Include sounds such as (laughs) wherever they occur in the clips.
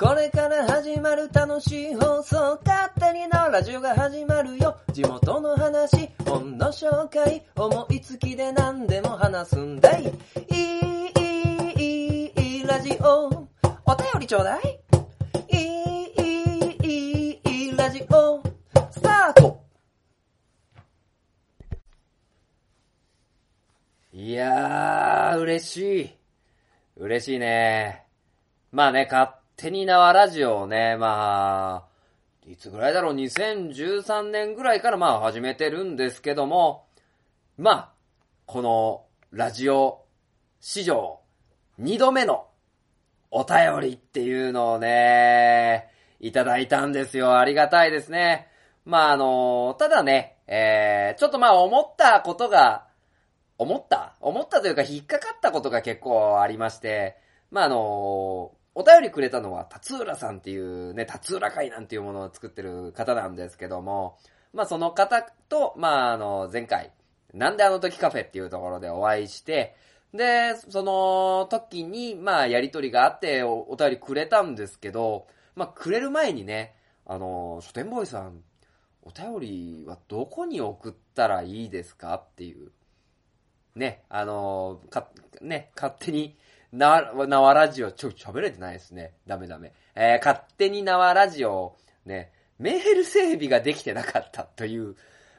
これから始まる楽しい放送、勝手にのラジオが始まるよ。地元の話、本の紹介、思いつきで何でも話すんだい。いい、いい、いい、ラジオ。お便りちょうだい。いい、いい、いい、ラジオ。スタートいやー、嬉しい。嬉しいね。まあね、勝手に縄ラジオをね、まあ、いつぐらいだろう、2013年ぐらいからまあ始めてるんですけども、まあ、このラジオ史上2度目のお便りっていうのをね、いただいたんですよ。ありがたいですね。まああの、ただね、えー、ちょっとまあ思ったことが、思った？思ったというか引っかかったことが結構ありまして、まああの、お便りくれたのは、達浦さんっていうね、達浦会なんていうものを作ってる方なんですけども、まあその方と、まああの、前回、なんであの時カフェっていうところでお会いして、で、その時に、まあやりとりがあっておお便りくれたんですけど、まあくれる前にね、あの、書店ボーイさん、お便りはどこに送ったらいいですかっていう。ね、あの、か、ね、勝手に、な、縄ラジオ、ちょ、喋れてないですね。ダメダメ。えー、勝手に縄ラジオ、ね、メール整備ができてなかったという、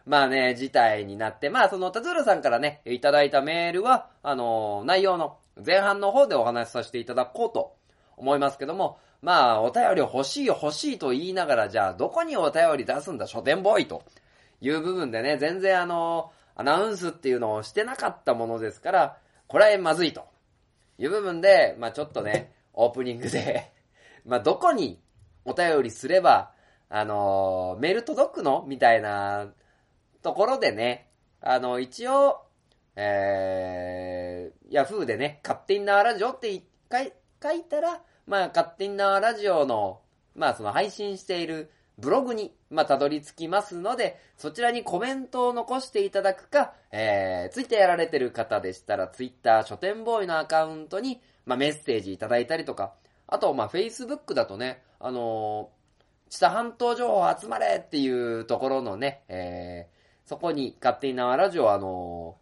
まあね、事態になって、まあその、田鶴さんからね、いただいたメールは、あの、内容の前半の方でお話しさせていただこうと思いますけども、まあ、お便り欲しい欲しいと言いながら、じゃあ、どこにお便り出すんだ、書店ボーイという部分でね、全然あの、アナウンスっていうのをしてなかったものですから、これはまずいという部分で、まあちょっとね、オープニングで、(laughs) まあどこにお便りすれば、あのメール届くのみたいなところでね、あの、一応、えー、ヤフーでね、勝手に縄ラジオって書い書いたら、まあ、勝手に縄ラジオの、まあ、その配信しているブログに、まあ、たどり着きますので、そちらにコメントを残していただくか、えー、ツイッターやられてる方でしたら、ツイッター書店ボーイのアカウントに、まあ、メッセージいただいたりとか、あと、まあ、Facebook だとね、あのー、知多半島情報集まれっていうところのね、えー、そこに勝手に縄ラジオあの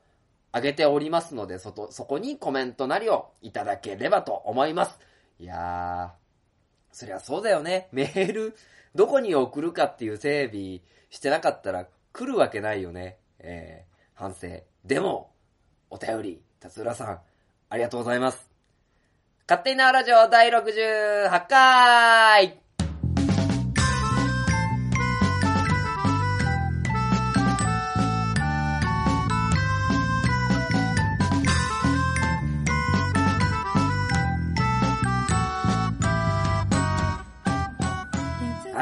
ー、上げておりますので、そと、そこにコメントなりをいただければと思います。いやー、そりゃそうだよね。メール、どこに送るかっていう整備してなかったら来るわけないよね。えー、反省。でも、お便り、達浦さん、ありがとうございます。勝手にラジオ第68回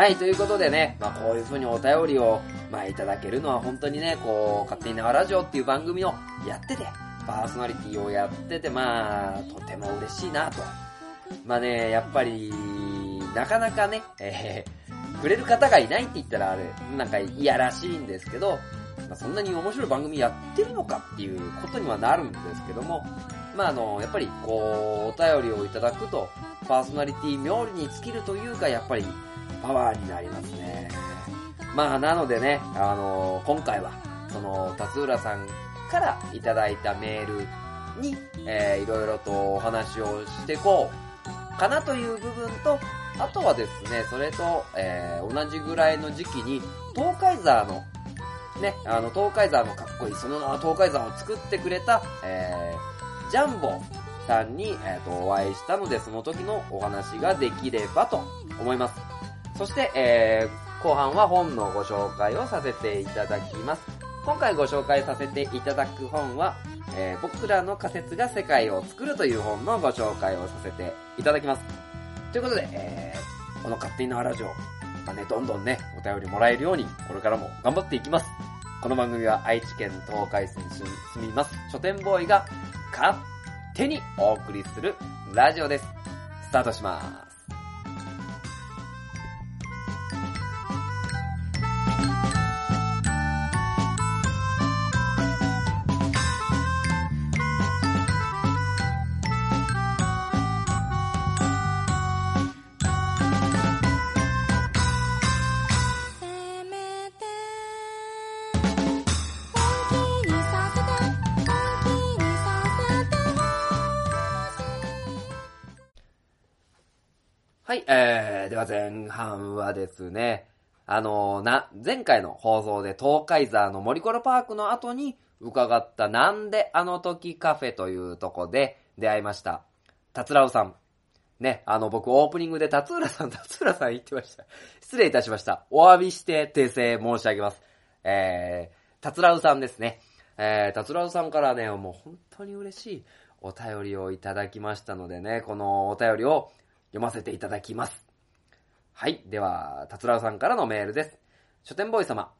はい、ということでね、まあこういう風にお便りを、まあいただけるのは本当にね、こう、勝手に縄ラジオっていう番組をやってて、パーソナリティをやってて、まあ、とても嬉しいなと。まあね、やっぱり、なかなかね、えー、くれる方がいないって言ったらあれ、なんかいやらしいんですけど、まあ、そんなに面白い番組やってるのかっていうことにはなるんですけども、まああの、やっぱりこう、お便りをいただくと、パーソナリティ冥利に尽きるというか、やっぱりパワーになりますね。まあなのでね、あの今回は、その、達浦さんからいただいたメールに、えー、いろいろとお話をしてこうかなという部分と、あとはですね、それと、えー、同じぐらいの時期に、東海ザーの、ね、あの、東海ザーのかっこいい、その名は東海ザーを作ってくれた、えー、ジャンボさんに、えー、と、お会いしたので、その時のお話ができればと思います。そして、えー、後半は本のご紹介をさせていただきます。今回ご紹介させていただく本は、えー、僕らの仮説が世界を作るという本のご紹介をさせていただきます。ということで、えー、この勝手に縄ラジオ、まあね、どんどんね、お便りもらえるように、これからも頑張っていきます。この番組は愛知県東海市に住みます書店ボーイが勝手にお送りするラジオです。スタートします。では前半はですね、あのな、前回の放送で東海沢の森コロパークの後に伺ったなんであの時カフェというとこで出会いました。達郎さん。ね、あの僕オープニングで達浦さん、(laughs) 達浦さん言ってました。失礼いたしました。お詫びして訂正申し上げます。えー、達郎さんですね。えー、達郎さんからね、もう本当に嬉しいお便りをいただきましたのでね、このお便りを読ませていただきます。はい。では、達郎さんからのメールです。書店ボーイ様。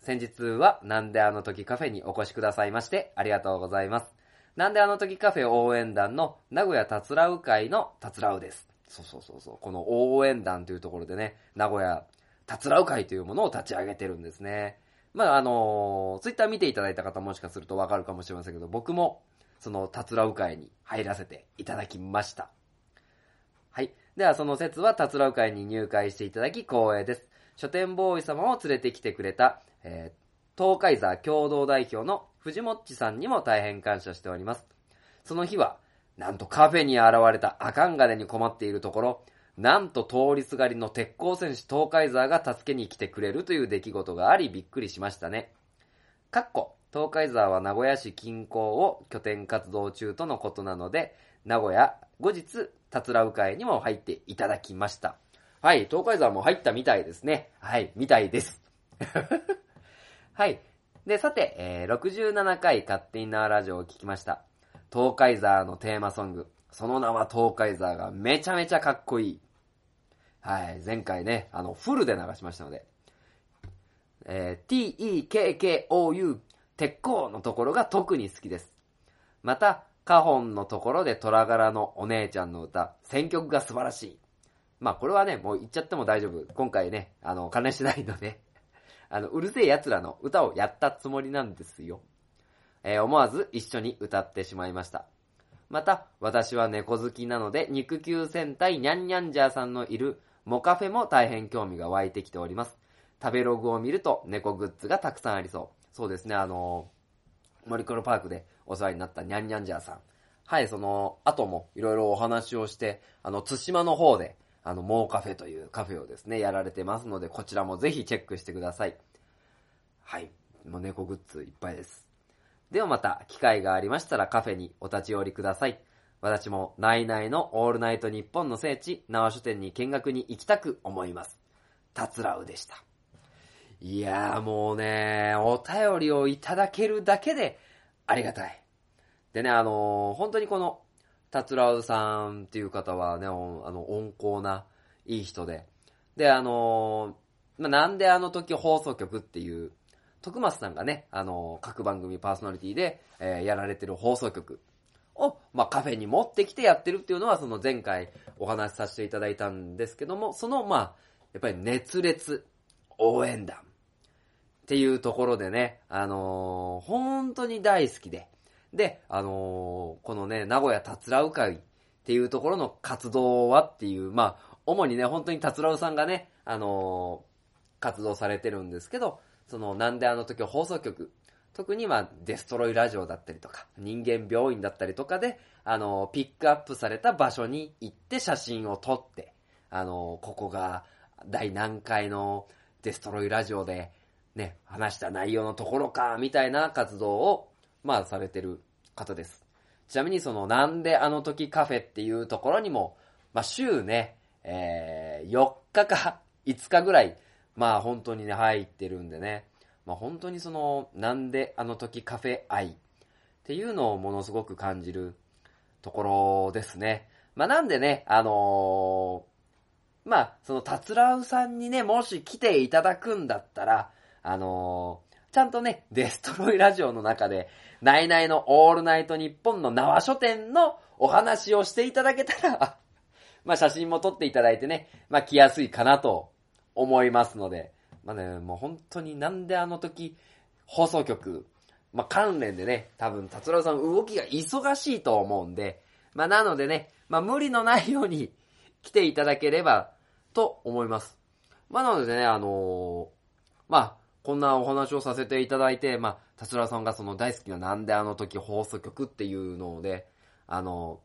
先日は、なんであの時カフェにお越しくださいまして、ありがとうございます。なんであの時カフェ応援団の名古屋達郎会の達郎です。そうそうそうそう。この応援団というところでね、名古屋達郎会というものを立ち上げてるんですね。まあ、あのツイッター見ていただいた方もしかするとわかるかもしれませんけど、僕も、その達郎会に入らせていただきました。はい。では、その説は、達郎会に入会していただき光栄です。書店ボーイ様を連れてきてくれた、えー東海座共同代表の藤もっちさんにも大変感謝しております。その日は、なんとカフェに現れたアカンガネに困っているところ、なんと通りすがりの鉄鋼戦士東海座が助けに来てくれるという出来事がありびっくりしましたね。かっこ、東海沢は名古屋市近郊を拠点活動中とのことなので、名古屋、後日、達郎会にも入っていただきました。はい、東海沢も入ったみたいですね。はい、みたいです。(laughs) はい。で、さて、えー67回勝手に縄ラジオを聞きました。東海沢のテーマソング。その名は東海沢がめちゃめちゃかっこいい。はい、前回ね、あの、フルで流しましたので。えー t-e-k-k-o-u 鉄鋼のところが特に好きです。また、カホンのところで虎柄のお姉ちゃんの歌、選曲が素晴らしい。まあこれはね、もう言っちゃっても大丈夫。今回ね、あの、関連しないので、(laughs) あの、うるせえ奴らの歌をやったつもりなんですよ。えー思わず一緒に歌ってしまいました。また、私は猫好きなので、肉球戦隊ニャンニャンジャーさんのいるモカフェも大変興味が湧いてきております。食べログを見ると猫グッズがたくさんありそう。そうですね、あのー、森コロパークでお世話になったニャンニャンジャーさん。はい、その後もいろいろお話をして、あの、津島の方で、あの、モーカフェというカフェをですね、やられてますので、こちらもぜひチェックしてください。はい、もう猫グッズいっぱいです。ではまた、機会がありましたらカフェにお立ち寄りください。私も、ナイナイのオールナイトニッポンの聖地、縄書店に見学に行きたく思います。たつらうでした。いやーもうね、お便りをいただけるだけでありがたい。でね、あのー本当にこの、たつらうさんっていう方はね、あの、温厚な、いい人で。で、あのーまあ、なんであの時放送局っていう、徳松さんがね、あのー各番組パーソナリティで、えーやられてる放送局を、まあ、カフェに持ってきてやってるっていうのは、その前回お話しさせていただいたんですけども、その、まあ、やっぱり熱烈応援団っていうところでね、あのー本当に大好きで、で、あのーこのね、名古屋たつらう会っていうところの活動はっていう、まあ、主にね、本当にたつらうさんがね、あのー活動されてるんですけど、その、なんであの時放送局、特にまあ、デストロイラジオだったりとか、人間病院だったりとかで、あのーピックアップされた場所に行って写真を撮って、あのここが第何回のデストロイラジオで、ね、話した内容のところか、みたいな活動を、まあ、されてる方です。ちなみにその、なんであの時カフェっていうところにも、まあ、週ね、えー、4日か5日ぐらい、まあ、本当にね、入ってるんでね、まあ、本当にその、なんであの時カフェ愛っていうのをものすごく感じるところですね。まあ、なんでね、あのーまあ、その、たつらうさんにね、もし来ていただくんだったら、あのーちゃんとね、デストロイラジオの中で、ナイナイのオールナイトニッポンの縄書店のお話をしていただけたら、(laughs) まあ写真も撮っていただいてね、まあ来やすいかなと思いますので、まあね、もう本当になんであの時、放送局、まあ関連でね、多分達郎さん動きが忙しいと思うんで、まあなのでね、まあ無理のないように (laughs) 来ていただければと思います。まあなのでね、あのーまあ、こんなお話をさせていただいて、まあ、達郎さんがその大好きななんであの時放送局っていうので、あの、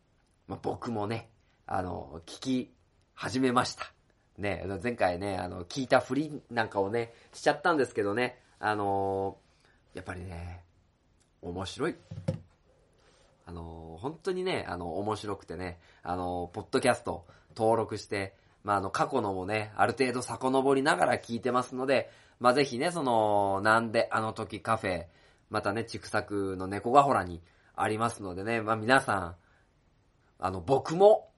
まあ、僕もね、あの、聞き始めました。ね、前回ね、あの、聞いたふりなんかをね、しちゃったんですけどね、あのやっぱりね、面白い。あの本当にね、あの、面白くてね、あのポッドキャスト登録して、まあ、あの、過去のもね、ある程度遡りながら聞いてますので、まあ、ぜひね、その、なんであの時カフェ、またね、ちくさくの猫がほらにありますのでね、まあ、皆さん、あの、僕も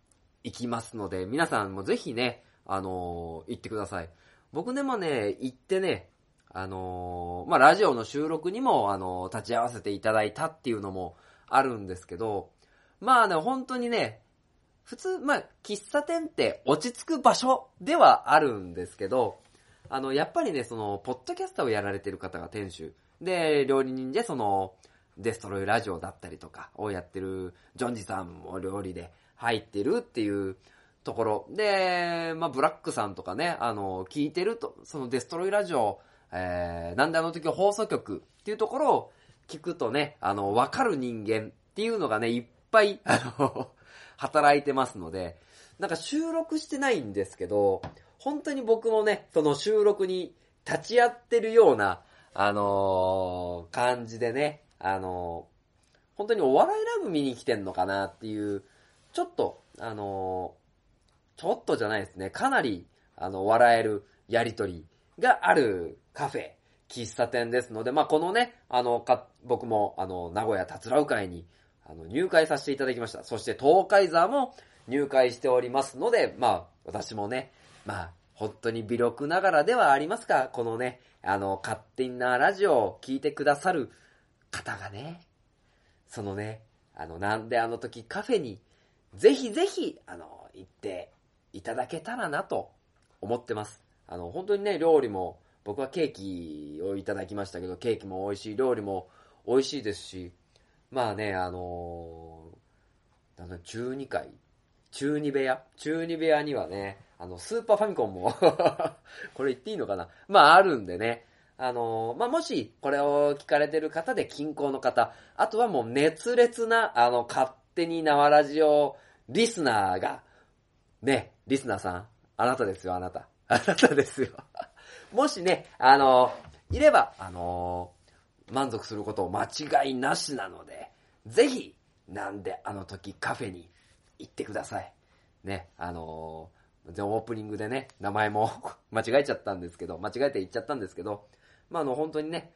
行きますので、皆さんもぜひね、あのー行ってください。僕でもね、行ってね、あのーまあ、ラジオの収録にも、あのー立ち会わせていただいたっていうのもあるんですけど、まあね、本当にね、普通、まあ、喫茶店って落ち着く場所ではあるんですけど、あの、やっぱりね、その、ポッドキャスターをやられてる方が店主。で、料理人で、その、デストロイラジオだったりとかをやってる、ジョンジさんも料理で入ってるっていうところ。で、まあ、ブラックさんとかね、あの、聞いてると、そのデストロイラジオ、えー、なんであの時放送局っていうところを聞くとね、あの、わかる人間っていうのがね、いっぱい、あの、働いてますので、なんか収録してないんですけど、本当に僕もね、その収録に立ち会ってるような、あのー感じでね、あのー本当にお笑いライブ見に来てんのかなっていう、ちょっと、あのーちょっとじゃないですね、かなり、あの、笑えるやりとりがあるカフェ、喫茶店ですので、まあ、このね、あの、か、僕も、あの、名古屋たつらう会に、あの、入会させていただきました。そして、東海座も入会しておりますので、まあ、私もね、まあ、本当に微力ながらではありますが、このね、あの、勝手なラジオを聞いてくださる方がね、そのね、あの、なんであの時カフェに、ぜひぜひ、あの、行っていただけたらなと思ってます。あの、本当にね、料理も、僕はケーキをいただきましたけど、ケーキも美味しい、料理も美味しいですし、まあね、あのーなんだ、12階、中二部屋中二部屋にはね、あの、スーパーファミコンも (laughs) これ言っていいのかな？まあ、あるんでね。あのーまあ、もし、これを聞かれてる方で近郊の方、あとはもう熱烈な、あの、勝手に縄ラジオリスナーが、ね、リスナーさん、あなたですよ、あなた。あなたですよ。もしね、あのーいれば、あのー満足すること間違いなしなので、ぜひ、なんであの時カフェに行ってください。ね、あのー、オープニングでね、名前も (laughs) 間違えちゃったんですけど、間違えて言っちゃったんですけど、まあ、あの、本当にね、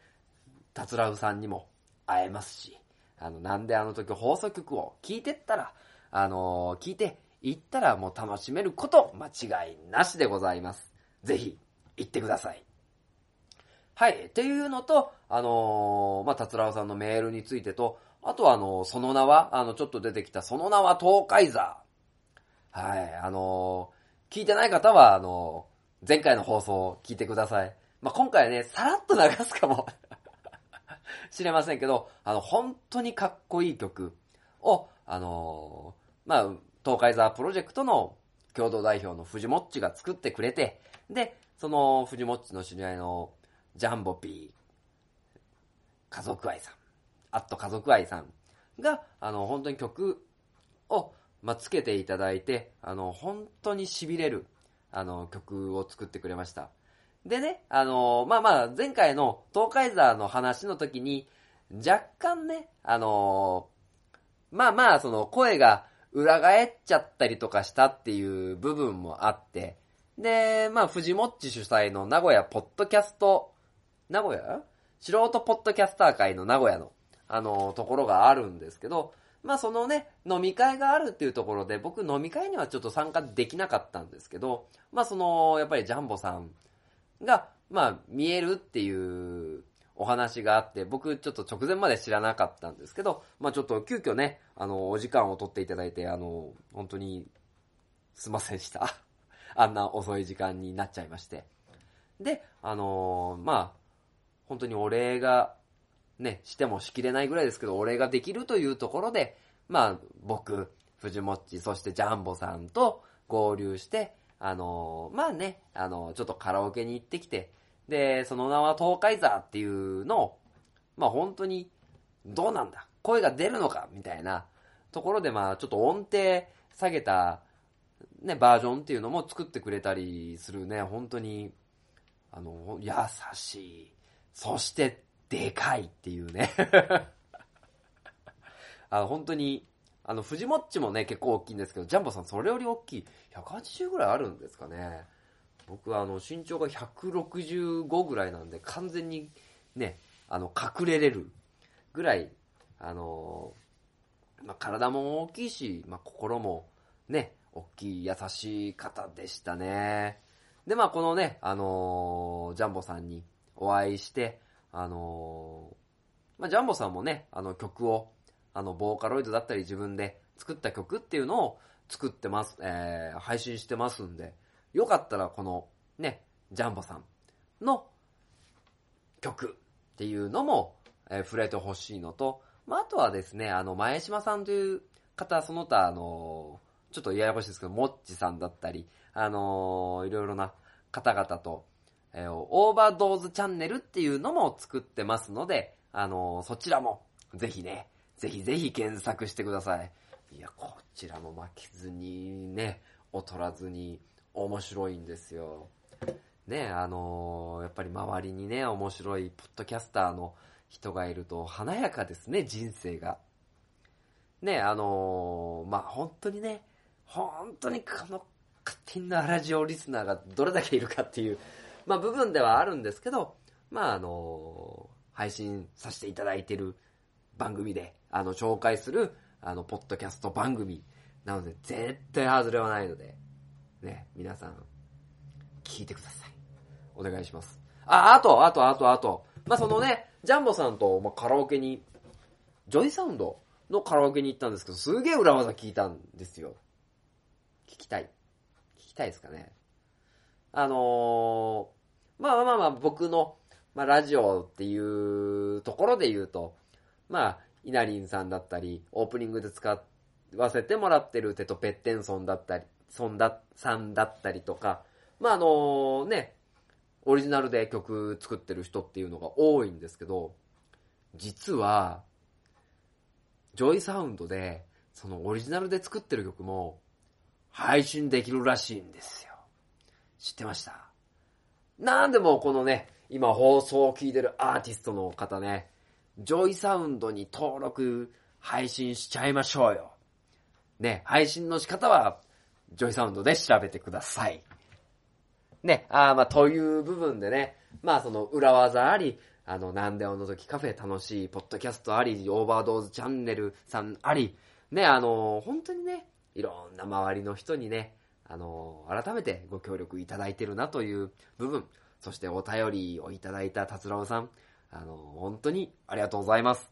たつらうさんにも会えますし、あの、なんであの時放送局を聞いてったら、あのー聞いて行ったらもう楽しめること間違いなしでございます。ぜひ、行ってください。はい。っていうのと、あのーまあ、達郎さんのメールについてと、あとはあのその名は、あの、ちょっと出てきた、その名は東海座。はい。あの聞いてない方は、あの前回の放送を聞いてください。まあ、今回はね、さらっと流すかも (laughs) しれませんけど、あの、本当にかっこいい曲を、あのまあ、東海座プロジェクトの共同代表の藤もっちが作ってくれて、で、その藤もっちの知り合いのジャンボピー、家族愛さん、あっと家族愛さんが、あの、本当に曲を、まあ、つけていただいて、あの、本当に痺れる、あの、曲を作ってくれました。でね、あの、まあまあ、前回の東海座の話の時に、若干ね、あの、まあまあ、その声が裏返っちゃったりとかしたっていう部分もあって、で、まあ、藤もっち主催の名古屋ポッドキャスト、名古屋？素人ポッドキャスター会の名古屋の、あの、ところがあるんですけど、まあそのね、飲み会があるっていうところで、僕飲み会にはちょっと参加できなかったんですけど、まあその、やっぱりジャンボさんが、まあ見えるっていうお話があって、僕ちょっと直前まで知らなかったんですけど、まあちょっと急遽ね、あの、お時間を取っていただいて、あの、本当に、すいませんでした。(laughs) あんな遅い時間になっちゃいまして。で、あのまあ、本当にお礼が、ね、してもしきれないぐらいですけど、お礼ができるというところで、まあ、僕、藤もっち、そしてジャンボさんと合流して、あのーまあね、あのーちょっとカラオケに行ってきて、で、その名は東海座っていうのを、まあ本当に、どうなんだ声が出るのかみたいなところで、まあちょっと音程下げたね、バージョンっていうのも作ってくれたりするね、本当に、あの、優しい。そして、でかいっていうね (laughs) あの、本当に、あの、藤もっちもね、結構大きいんですけど、ジャンボさんそれより大きい。180ぐらいあるんですかね。僕はあの、身長が165ぐらいなんで、完全にね、あの、隠れれるぐらい、あのま、体も大きいし、ま、心もね、大きい優しい方でしたね。で、まあ、このね、あの、ジャンボさんにお会いして、あのー、まあ、ジャンボさんもね、あの曲を、あの、ボーカロイドだったり自分で作った曲っていうのを作ってます、えー、配信してますんで、よかったらこの、ね、ジャンボさんの曲っていうのも、えー、触れてほしいのと、まあ、あとはですね、あの、前島さんという方、その他、あのー、ちょっとややこしいですけど、もっちさんだったり、あのー、いろいろな方々と、えー、オーバードーズチャンネルっていうのも作ってますので、あのー、そちらも、ぜひね、ぜひぜひ検索してください。いや、こちらも負けずにね、劣らずに面白いんですよ。ね、あのー、やっぱり周りにね、面白いポッドキャスターの人がいると華やかですね、人生が。ね、あのー、まあ、本当にね、本当にこの勝手なラジオリスナーがどれだけいるかっていう、まあ、部分ではあるんですけど、まあ、あの、配信させていただいてる番組で、あの、紹介する、あの、ポッドキャスト番組なので、絶対外れはないので、ね、皆さん、聞いてください。お願いします。あ、あと、あと、あと、あと、まあ、そのね、ジャンボさんと、まあ、カラオケに、ジョイサウンドのカラオケに行ったんですけど、すげえ裏技聞いたんですよ。聞きたい。聞きたいですかね。あのー、まあまあまあ、僕の、まあ、ラジオっていうところで言うと、まあ、イナリンさんだったり、オープニングで使わせてもらってるテト・ペッテンソンだったり、ソンダさんだったりとか、まああのね、オリジナルで曲作ってる人っていうのが多いんですけど、実は、 JOYSOUND で、そのオリジナルで作ってる曲も、配信できるらしいんですよ。知ってました？なんでもこのね、今放送を聞いてるアーティストの方ね、JOYSOUND に登録、配信しちゃいましょうよ。ね、配信の仕方は、 JOYSOUND で調べてください。ね、あまあ、という部分でね、まあ、その裏技あり、あの、なんであの時カフェ楽しい、ポッドキャストあり、オーバードーズチャンネルさんあり、ね、あの、本当にね、いろんな周りの人にね、あの、改めてご協力いただいてるなという部分、そしてお便りをいただいた達郎さん、あの、本当にありがとうございます。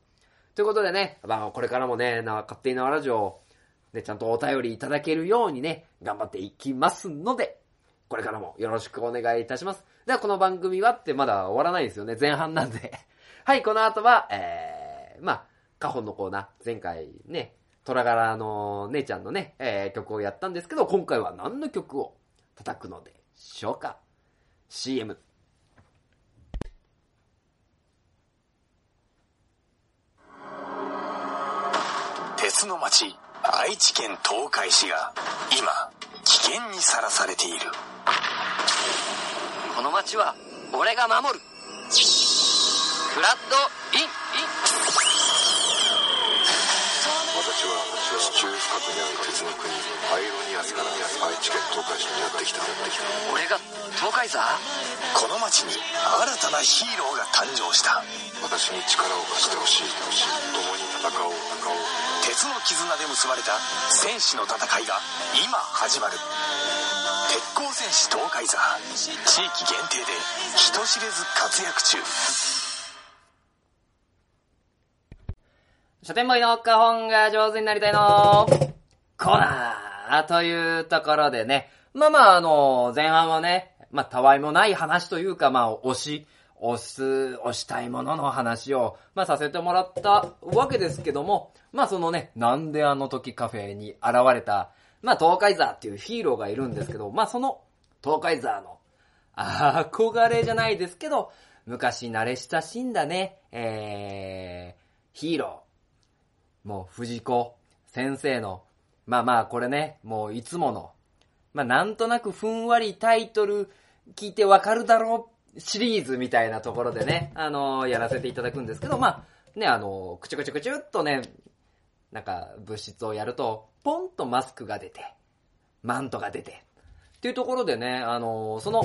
ということでね、まあ、これからもね、な、勝手に縄ラジオ、ね、ちゃんとお便りいただけるようにね、頑張っていきますので、これからもよろしくお願いいたします。では、この番組はってまだ終わらないですよね。前半なんで。はい、この後は、えー、まあ、カホンのコーナー、前回ね、虎柄の姉ちゃんのね、えー、曲をやったんですけど、今回は何の曲を叩くのでしょうか ?CM。鉄の町、愛知県東海市が今、危険にさらされている。この町は俺が守るフラッド地中深くにある鉄の国アイロニアスから愛知県東海市にやってきた俺が東海座この町に新たなヒーローが誕生した。私に力を貸してほしい。共に戦おう。戦おう。鉄の絆で結ばれた戦士の戦いが今始まる。鉄鋼戦士東海座地域限定で人知れず活躍中。書店ボーイの花本が上手になりたいのコーナーというところでね、まあまああの、前半はね、まあたわいもない話というか、まあ推し、押す、押したいものの話を、まあさせてもらったわけですけども、まあそのね、なんであの時カフェに現れた、まあ、東海ザーっていうヒーローがいるんですけど、まあ、その、東海ザーの、憧れじゃないですけど、昔慣れ親しんだね、えー、ヒーロー。もう、藤子先生の、まあまあ、これね、もういつもの、まあ、なんとなくふんわりタイトル聞いてわかるだろうシリーズみたいなところでね、あのやらせていただくんですけど、まあ、ね、あのくちゅくちゅくちゅっとね、なんか物質をやると、ポンとマスクが出て、マントが出て、っていうところでね、あのその、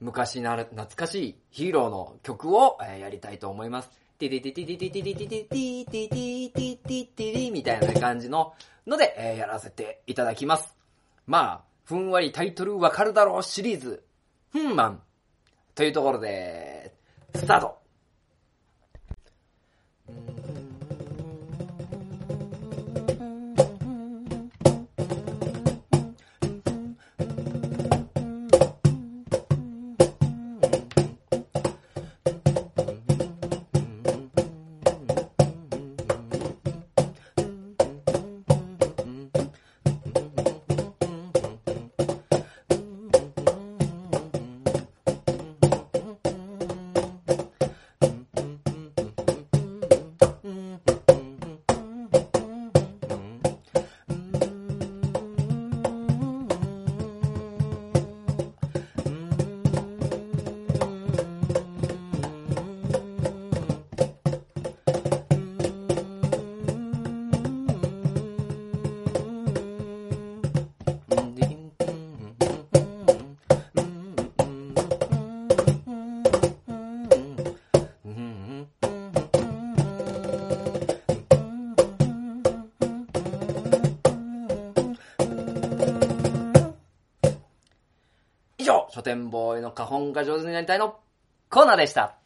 昔な懐かしいヒーローの曲を、えやりたいと思います。ティティティティティティティティティティティティティティティティティみたいな感じのので、えーやらせていただきます。まあ、ふんわりタイトルわかるだろうシリーズ、ふんまん。というところで、スタート書店ボーイの花本が上手になりたいのコーナーでした。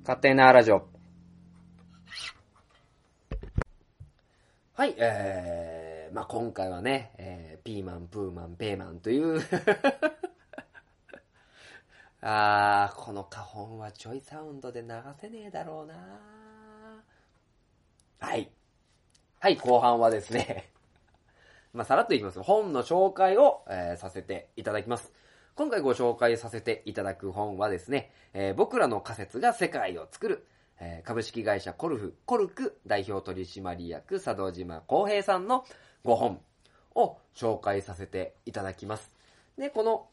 勝手なラジオ。はい、えー、まあ今回はね、えー、ピーマン、プーマン、ペーマンという、(laughs) あー、この花本はジョイサウンドで流せねえだろうなはい。はい、後半はですね、(laughs) まあ、さらっといきます。本の紹介を、えーさせていただきます。今回ご紹介させていただく本はですね、えー僕らの仮説が世界を作る、えー株式会社コルフ、コルク代表取締役佐渡島康平さんの5本を紹介させていただきます。で、この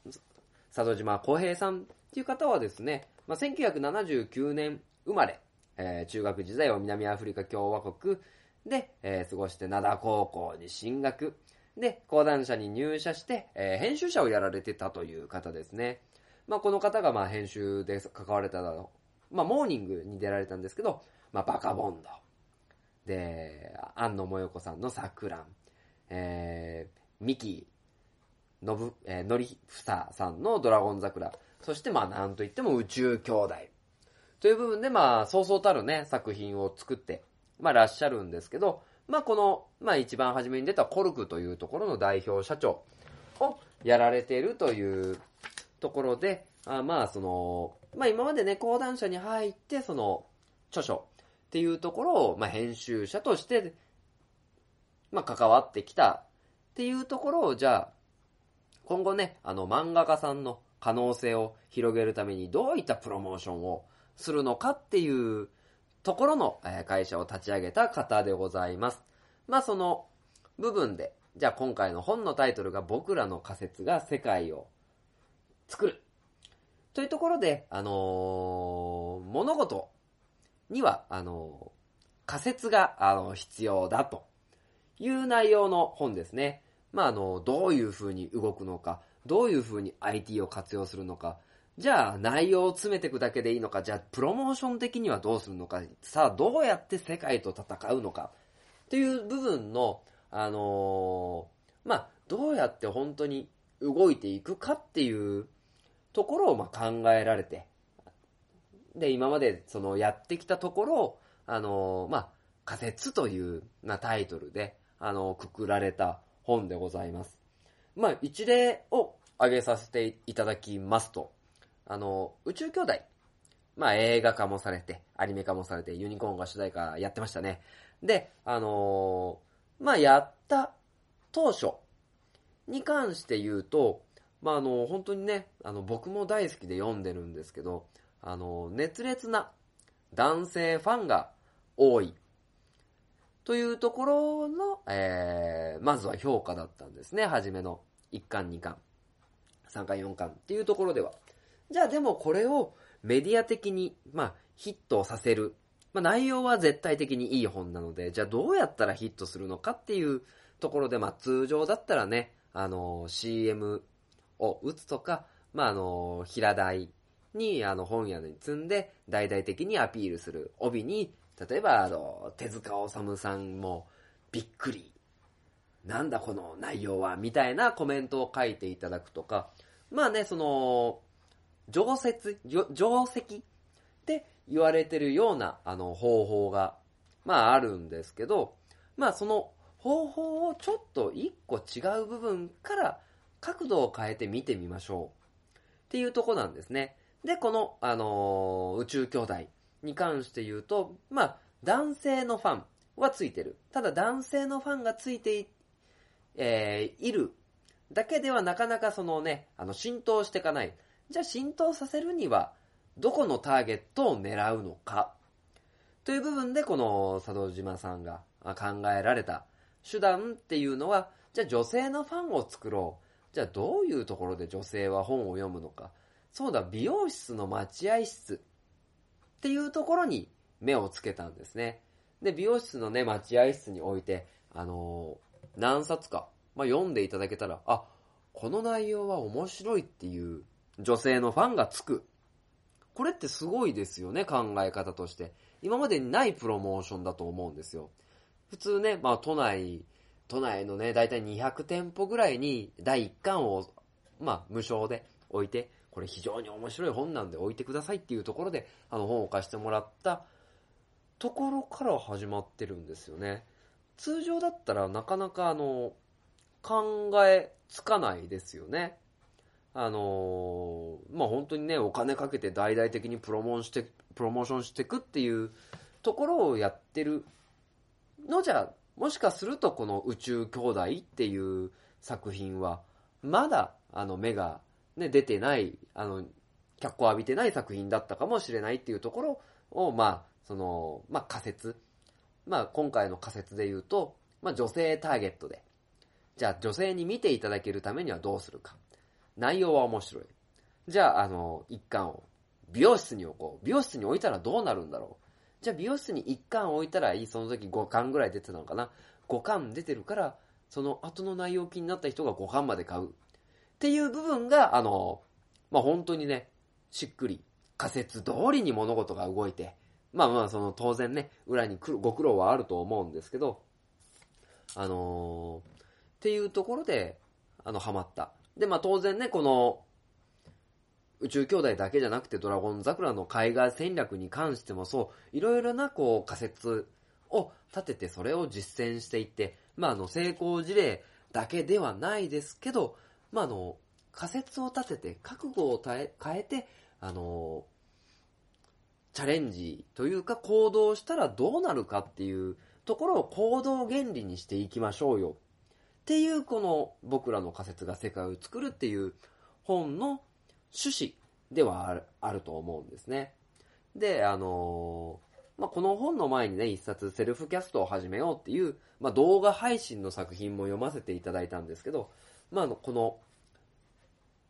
佐渡島康平さんっていう方はですね、まあ、1979年生まれ、えー中学時代は南アフリカ共和国で、えー過ごして灘高校に進学。で、講談社に入社して、えー編集者をやられてたという方ですね。まあ、この方がまあ編集で関われたのまあ、モーニングに出られたんですけど、まあ、バカボンド。で、安野もよこさんの桜えー、ミキ、のぶ、えー、のりふささんのドラゴン桜。そしてまあなんといっても宇宙兄弟。という部分でまあそうそうたるね、作品を作って、まあらっしゃるんですけど、まあこの、まあ一番初めに出たコルクというところの代表社長をやられているというところで、あまあその、まあ今までね、講談社に入って、その、著書っていうところを、まあ編集者として、まあ関わってきたっていうところを、じゃあ、今後ね、あの漫画家さんの可能性を広げるためにどういったプロモーションをするのかっていうところの会社を立ち上げた方でございます。まあその部分で、じゃあ今回の本のタイトルが僕らの仮説が世界を作る。というところで、あのー物事には、あのー仮説が、あの必要だという内容の本ですね。まあ、あの、どういう風に動くのか、どういう風に IT を活用するのか、じゃあ内容を詰めていくだけでいいのか、じゃあプロモーション的にはどうするのか、さあどうやって世界と戦うのか、という部分の、あのーまあ、どうやって本当に動いていくかっていうところをまあ考えられて、で、今までそのやってきたところを、あのーまあ、仮説というなタイトルで、あのくくられた本でございます。まあ、一例を挙げさせていただきますと、あの、宇宙兄弟。まあ、映画化もされて、アニメ化もされて、ユニコーンが主題歌やってましたね。で、あのーまあ、やった当初に関して言うと、まあ、あの、本当にね、あの、僕も大好きで読んでるんですけど、あの、熱烈な男性ファンが多い。というところの、えー、まずは評価だったんですね。初めの1巻、2巻、3巻、4巻っていうところでは。じゃあでもこれをメディア的に、まあ、ヒットさせる。まあ、内容は絶対的にいい本なので、じゃあどうやったらヒットするのかっていうところで、まあ、通常だったらね、あの、CM を打つとか、まあ、あの、平台に、あの、本屋に積んで、大々的にアピールする。帯に、例えば、あの、手塚治虫さんも、びっくり。なんだこの内容は、みたいなコメントを書いていただくとか、まあね、その、常設、じょ定石って言われてるような、あの、方法が、まああるんですけど、まあその方法をちょっと一個違う部分から角度を変えて見てみましょう。っていうとこなんですね。で、この、あのー宇宙兄弟に関して言うと、まあ、男性のファンはついてる。ただ男性のファンがついてい、えーいるだけではなかなかそのね、あの、浸透していかない。じゃあ浸透させるには、どこのターゲットを狙うのか？という部分で、この佐渡島さんが考えられた手段っていうのは、じゃあ女性のファンを作ろう。じゃあどういうところで女性は本を読むのか？そうだ、美容室の待合室っていうところに目をつけたんですね。で、美容室のね、待合室において、あのー何冊か、まあ、読んでいただけたら、あ、この内容は面白いっていう女性のファンがつく。これってすごいですよね、考え方として。今までにないプロモーションだと思うんですよ。普通ね、まあ都内、都内のね、だいたい200店舗ぐらいに第1巻を、まあ無償で置いて、これ非常に面白い本なんで置いてくださいっていうところで、あの本を貸してもらったところから始まってるんですよね。通常だったらなかなかあの、考えつかないですよね。あのーまあ、本当にね、お金かけて大々的にプロモーションして、プロモーションしていくっていうところをやってるのじゃ、もしかするとこの宇宙兄弟っていう作品は、まだ、あの、目が、ね、出てない、あの、脚光浴びてない作品だったかもしれないっていうところを、まあ、その、まあ、仮説。まあ、今回の仮説で言うと、まあ、女性ターゲットで、じゃあ女性に見ていただけるためにはどうするか。内容は面白い。じゃあ、あの、一巻を美容室に置こう。美容室に置いたらどうなるんだろう。じゃあ美容室に一巻置いたらいい。その時5巻ぐらい出てたのかな。5巻出てるから、その後の内容気になった人が5巻まで買う。っていう部分が、あの、まあ、本当にね、しっくり、仮説通りに物事が動いて、まあまあ、その当然ね、裏にご苦労はあると思うんですけど、あのーっていうところで、あの、ハマった。で、まあ当然ね、この、宇宙兄弟だけじゃなくてドラゴン桜の海外戦略に関してもそう、いろいろなこう仮説を立ててそれを実践していって、まああの成功事例だけではないですけど、まああの、仮説を立てて覚悟を変え変えて、あの、チャレンジというか行動したらどうなるかっていうところを行動原理にしていきましょうよ。っていうこの僕らの仮説が世界を作るっていう本の趣旨ではあると思うんですね。で、あのーまあ、この本の前にね、一冊セルフキャストを始めようっていう、まあ、動画配信の作品も読ませていただいたんですけど、まあ、のこの、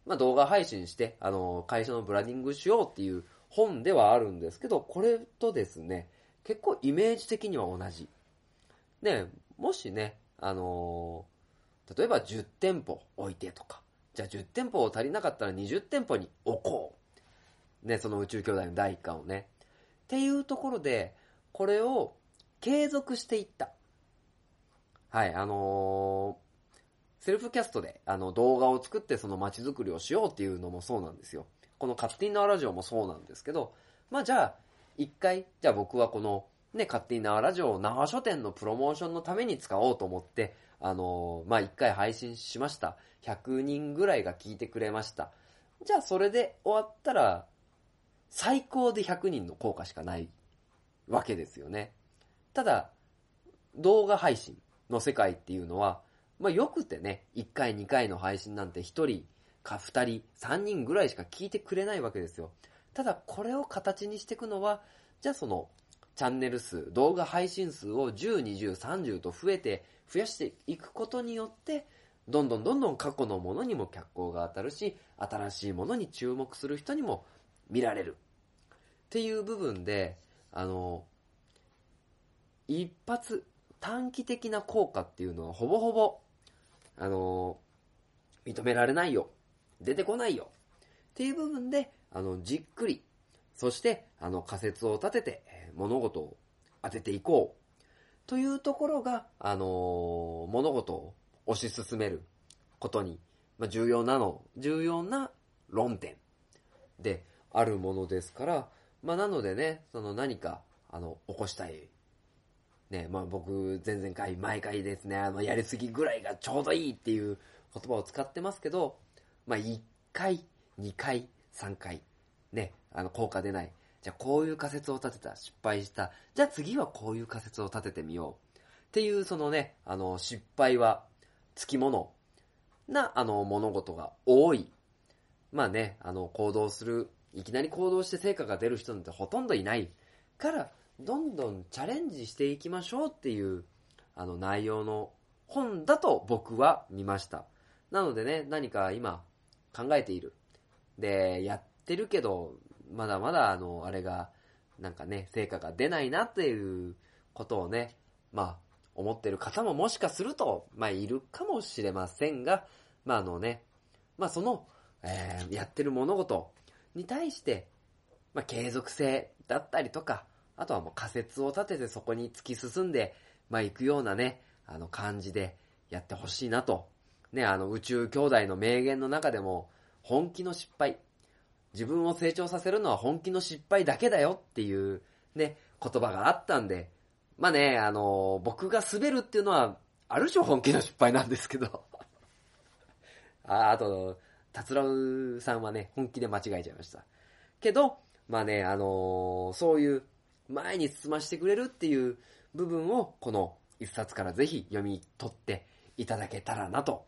まあ、動画配信して、あの会社のブランディングしようっていう本ではあるんですけど、これとですね、結構イメージ的には同じ。で、もしね、あのー例えば10店舗置いてとか、じゃあ10店舗足りなかったら20店舗に置こう。ね、その宇宙兄弟の第一巻をね。っていうところで、これを継続していった。はい、あのーセルフキャストであの動画を作ってその街づくりをしようっていうのもそうなんですよ。この勝手に縄ラジオもそうなんですけど、まあじゃあ、一回、じゃあ僕はこのね、勝手に縄ラジオを縄書店のプロモーションのために使おうと思って、あのーまあ、一回配信しました。100人ぐらいが聞いてくれました。じゃあそれで終わったら、最高で100人の効果しかないわけですよね。ただ、動画配信の世界っていうのは、まあ、よくてね、1回2回の配信なんて1人か2人、3人ぐらいしか聞いてくれないわけですよ。ただ、これを形にしていくのは、じゃあその、チャンネル数、動画配信数を10、20、30と増えて、増やしていくことによって、どんどんどんどん過去のものにも脚光が当たるし、新しいものに注目する人にも見られる。っていう部分で、あの、一発、短期的な効果っていうのはほぼほぼ、あの、認められないよ。出てこないよ。っていう部分で、あの、じっくり、そして、あの、仮説を立てて、物事を当てていこう。というところが、あのー物事を推し進めることに、まあ、重要なの、重要な論点であるものですから、まあ、なのでね、その何か、あの、起こしたい。ね、まあ僕、前々回、毎回ですね、あの、やりすぎぐらいがちょうどいいっていう言葉を使ってますけど、まあ、1回、2回、3回、ね、あの、効果出ない。じゃあこういう仮説を立てた、失敗した。じゃあ次はこういう仮説を立ててみよう。っていう、そのね、あの、失敗は、つきものな、あの、物事が多い。まあね、あの、行動する、いきなり行動して成果が出る人なんてほとんどいない。から、どんどんチャレンジしていきましょうっていう、あの、内容の本だと僕は見ました。なのでね、何か今考えている。で、やってるけど、まだまだあの、あれが、なんかね、成果が出ないなっていうことをね、まあ、思ってる方ももしかすると、まあ、いるかもしれませんが、まあ、あのね、まあ、その、えーやってる物事に対して、まあ、継続性だったりとか、あとはもう仮説を立ててそこに突き進んで、まあ、行くようなね、あの感じでやってほしいなと。ね、あの宇宙兄弟の名言の中でも、本気の失敗。自分を成長させるのは本気の失敗だけだよっていうね、言葉があったんで、まあね、あの、僕が滑るっていうのは、ある種本気の失敗なんですけど。(laughs) ああと、達郎さんはね、本気で間違えちゃいました。けど、まあね、あのそういう前に進ましてくれるっていう部分を、この一冊からぜひ読み取っていただけたらなと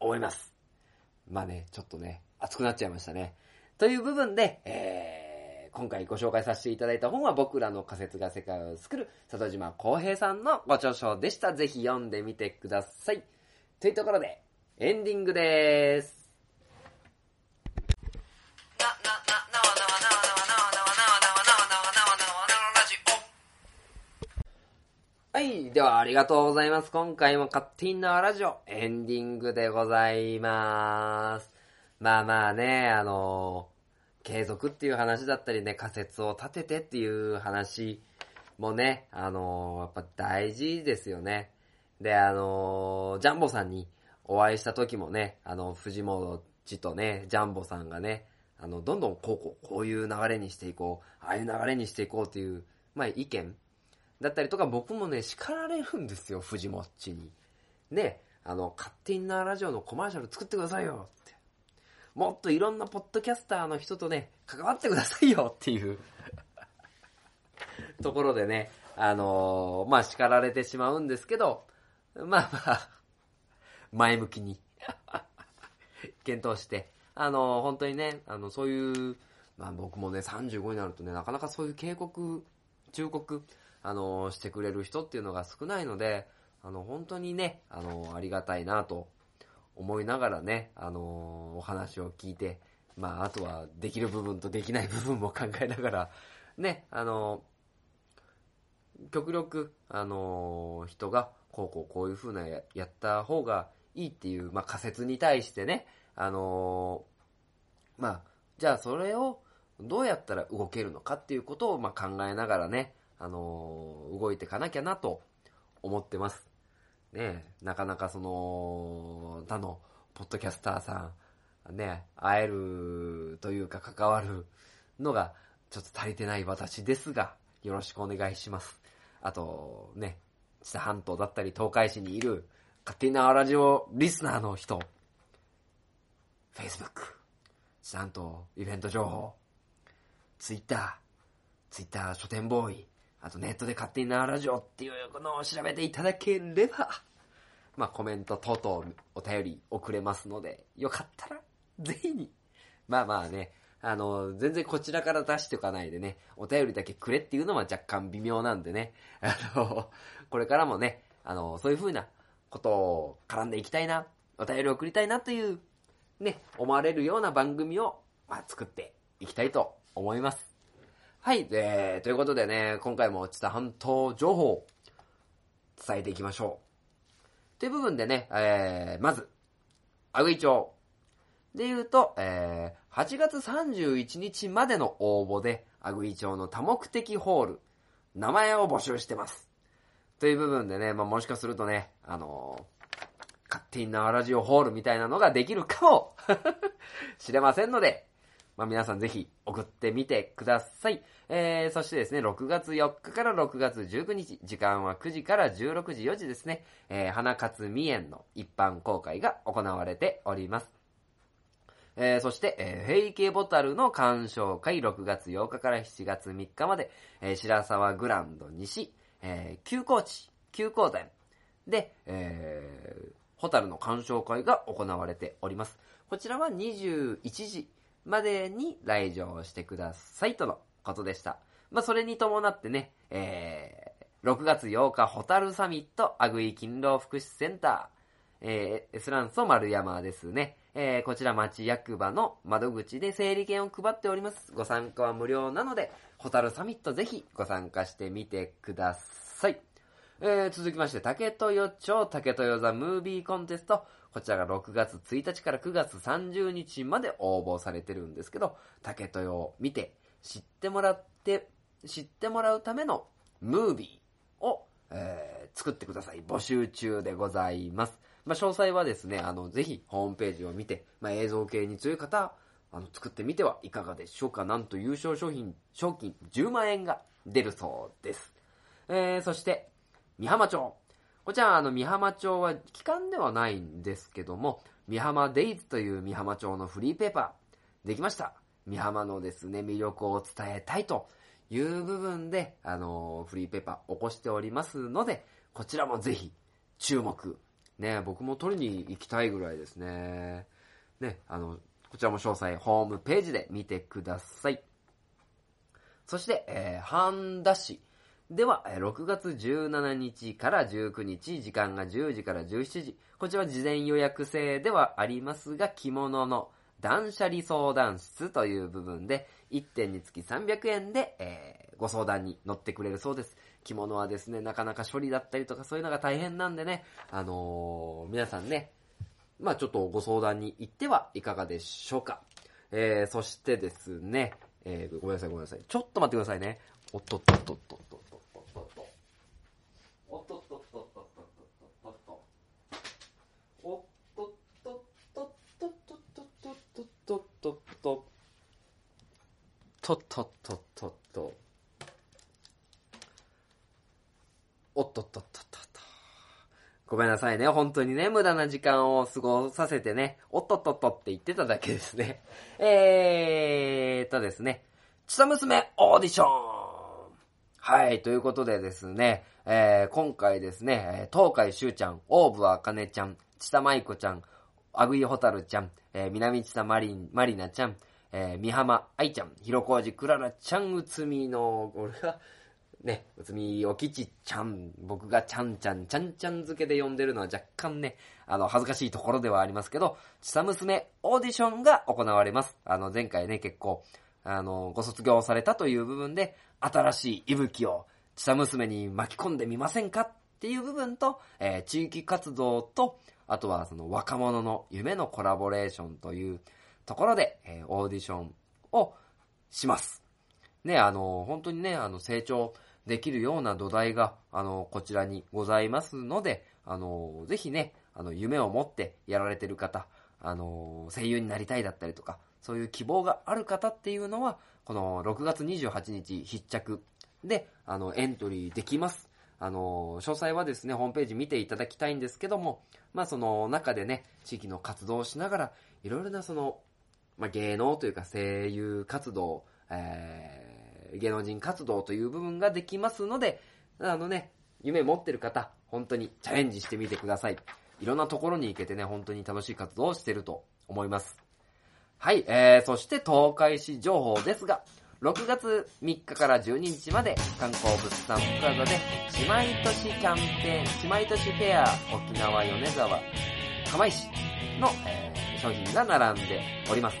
思います。まあね、ちょっとね、熱くなっちゃいましたね。という部分で、えー、今回ご紹介させていただいた本は僕らの仮説が世界を作る里島康平さんのご著書でした。ぜひ読んでみてください。というところで、エンディングです。はい。では、ありがとうございます。今回も勝手に縄ラジオ、エンディングでございます。まあまあね、あの、継続っていう話だったりね、仮説を立ててっていう話もね、あの、やっぱ大事ですよね。で、あの、ジャンボさんにお会いした時もね、あの、藤本ちとね、ジャンボさんがね、あの、どんどんこうこう、こういう流れにしていこう、ああいう流れにしていこうっていう、まあ意見だったりとか、僕もね、叱られるんですよ、藤もっちに。ね、あの、勝手になラジオのコマーシャル作ってくださいよって。もっといろんなポッドキャスターの人とね、関わってくださいよっていう。(laughs) ところでね、あのーまあ、叱られてしまうんですけど、まあまあ、前向きに。(laughs) 検討して、あのー本当にね、あの、そういう、まあ僕もね、35になるとね、なかなかそういう警告、忠告、あのーしてくれる人っていうのが少ないので、あの、本当にね、あのありがたいなと思いながらね、あのーお話を聞いて、まあ、あとはできる部分とできない部分も考えながら、ね、あのー極力、あのー人が、こうこうこういう風なややった方がいいっていう、まあ、仮説に対してね、あのまあ、じゃあそれをどうやったら動けるのかっていうことを、まあ、考えながらね、あの動いていかなきゃなと思ってます。ねなかなかその、他のポッドキャスターさん、ね、会えるというか関わるのがちょっと足りてない私ですが、よろしくお願いします。あと、ね、知多半島だったり東海市にいる勝手に縄ラジオリスナーの人、Facebook、知多半島イベント情報、Twitter、Twitter 書店ボーイ、あとネットで勝手に縄ラジオっていうのを調べていただければ、まあコメント等々お便り送れますので、よかったら、ぜひに。まあまあね、あの、全然こちらから出しておかないでね、お便りだけくれっていうのは若干微妙なんでね、あの、これからもね、あの、そういう風なことを絡んでいきたいな、お便りを送りたいなという、ね、思われるような番組を、まあ、作っていきたいと思います。はい、えー、ということでね、今回も知多半島情報を伝えていきましょう。という部分でね、えー、まず、アグイ町で言うと、えー、8月31日までの応募で、アグイ町の多目的ホール、名前を募集してます。という部分でね、まあ、もしかするとね、あのー勝手に縄ラジオホールみたいなのができるかも (laughs) しれませんので、まあ、皆さんぜひ送ってみてください。えー、そしてですね、6月4日から6月19日、時間は9時から16時4時ですね、えー、花勝美園の一般公開が行われております。えー、そして、えー、平家ボタルの鑑賞会6月8日から7月3日まで、えー、白沢グランド西、えー、休校地、休校店で、えー、ホタルの鑑賞会が行われております。こちらは21時までに来場してくださいとのことでした。まあ、それに伴ってね、えー、6月8日ホタルサミットアグイ勤労福祉センター、えー、エスランソ丸山ですね。えー、こちら町役場の窓口で整理券を配っております。ご参加は無料なので、ホタルサミットぜひご参加してみてください。えー、続きまして、竹豊町竹豊ザムービーコンテスト。こちらが6月1日から9月30日まで応募されてるんですけど、竹豊を見て、知ってもらって、知ってもらうためのムービーを、えー作ってください。募集中でございます。まあ、詳細はですね、あの、ぜひホームページを見て、まあ、映像系に強い方、あの、作ってみてはいかがでしょうか。なんと優勝商品、賞金10万円が出るそうです。えー、そして、美浜町。こちら、あの、美浜町は期間ではないんですけども、美浜デイズという美浜町のフリーペーパー、できました。美浜のですね、魅力を伝えたいという部分で、あの、フリーペーパー起こしておりますので、こちらもぜひ、注目。ね、僕も取りに行きたいぐらいですね。ね、あの、こちらも詳細、ホームページで見てください。そして、えー、半田市。では、6月17日から19日、時間が10時から17時。こちらは事前予約制ではありますが、着物の断捨離相談室という部分で、1点につき300円で、えーご相談に乗ってくれるそうです。着物はですね、なかなか処理だったりとかそういうのが大変なんでね、あのー皆さんね、まあちょっとご相談に行ってはいかがでしょうか。えー、そしてですね、えー、ごめんなさいごめんなさい。ちょっと待ってくださいね。おっとっとっとっとっとっとっとっとっと。おっとっとっとっとっとっとっと。おっとっとっとっとっとっとっとっとっとっとっと。とっとっとっとっと。おっとっとっとっとっと。ごめんなさいね。本当にね、無駄な時間を過ごさせてね、おっとっとっとって言ってただけですね。えーっとですね、ちさ娘オーディションはい、ということでですね、えー今回ですね、え東海しゅうちゃん、大部あかねちゃん、ちたまいこちゃん、あぐいほたるちゃん、えー南ちたまりん、まりなちゃん、えー、みはまあいちゃん、ひろこうじくららちゃん、うつみの、俺が、ね、うつみおきちちゃん、僕がちゃんちゃん、ちゃんちゃん付けで呼んでるのは若干ね、あの、恥ずかしいところではありますけど、ちさ娘オーディションが行われます。あの、前回ね、結構、あの、ご卒業されたという部分で、新しい息吹を、ちさ娘に巻き込んでみませんかっていう部分と、えー地域活動と、あとはその若者の夢のコラボレーションというところで、えーオーディションをします。ね、あの、本当にね、あの、成長できるような土台が、あの、こちらにございますので、あの、ぜひね、あの、夢を持ってやられてる方、あの、声優になりたいだったりとか、そういう希望がある方っていうのは、この6月28日必着で、あの、エントリーできます。あの、詳細はですね、ホームページ見ていただきたいんですけども、まあその中でね、地域の活動をしながら、いろいろなその、まあ、芸能というか声優活動、えー芸能人活動という部分ができますので、あのね、夢持ってる方、本当にチャレンジしてみてください。いろんなところに行けてね、本当に楽しい活動をしてると思います。はい、えー、そして東海市情報ですが、6月3日から12日まで観光物産プラザで姉妹都市キャンペーン、姉妹都市フェア沖縄米沢釜石の、えー商品が並んでおります。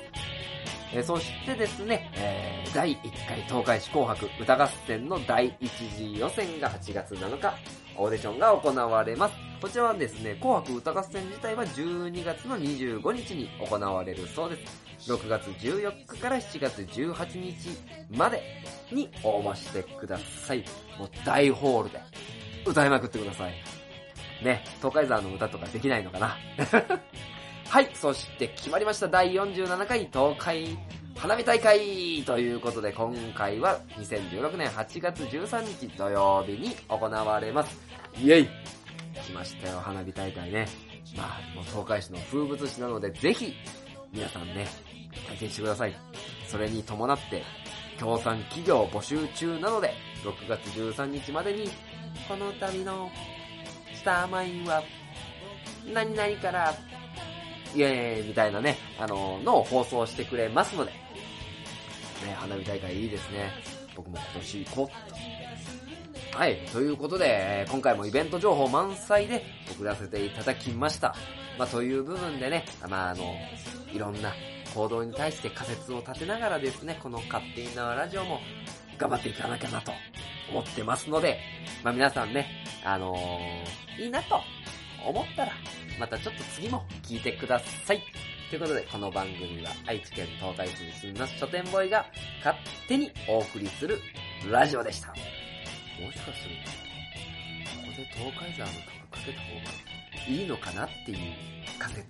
えーそしてですね、えー第1回東海市紅白歌合戦の第1次予選が8月7日、オーディションが行われます。こちらはですね、紅白歌合戦自体は12月の25日に行われるそうです。6月14日から7月18日までに応募してください。もう大ホールで歌いまくってください。ね、東海沢の歌とかできないのかな (laughs) はい、そして決まりました第47回東海花火大会ということで今回は2016年8月13日土曜日に行われます。イェイ来ましたよ、花火大会ね。まあ、もう東海市の風物詩なのでぜひ皆さんね、体験してください。それに伴って、協賛企業募集中なので、6月13日までに、この度のスターマインは、何々から、イエーイみたいなね、あの、のを放送してくれますので、ね、花火大会いいですね。僕も今年行こうと。はい、ということで、今回もイベント情報満載で送らせていただきました。まあ、という部分でね、まあ、あの、いろんな行動に対して仮説を立てながらですね、この勝手に縄ラジオも頑張っていかなきゃなと思ってますので、まあ、皆さんね、あのーいいなと思ったら、またちょっと次も聞いてください。ということで、この番組は愛知県東海市に住みます書店ボーイが勝手にお送りするラジオでした。もしかすると、ここで東海沢の曲かけた方がいいのかなっていう仮説。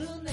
little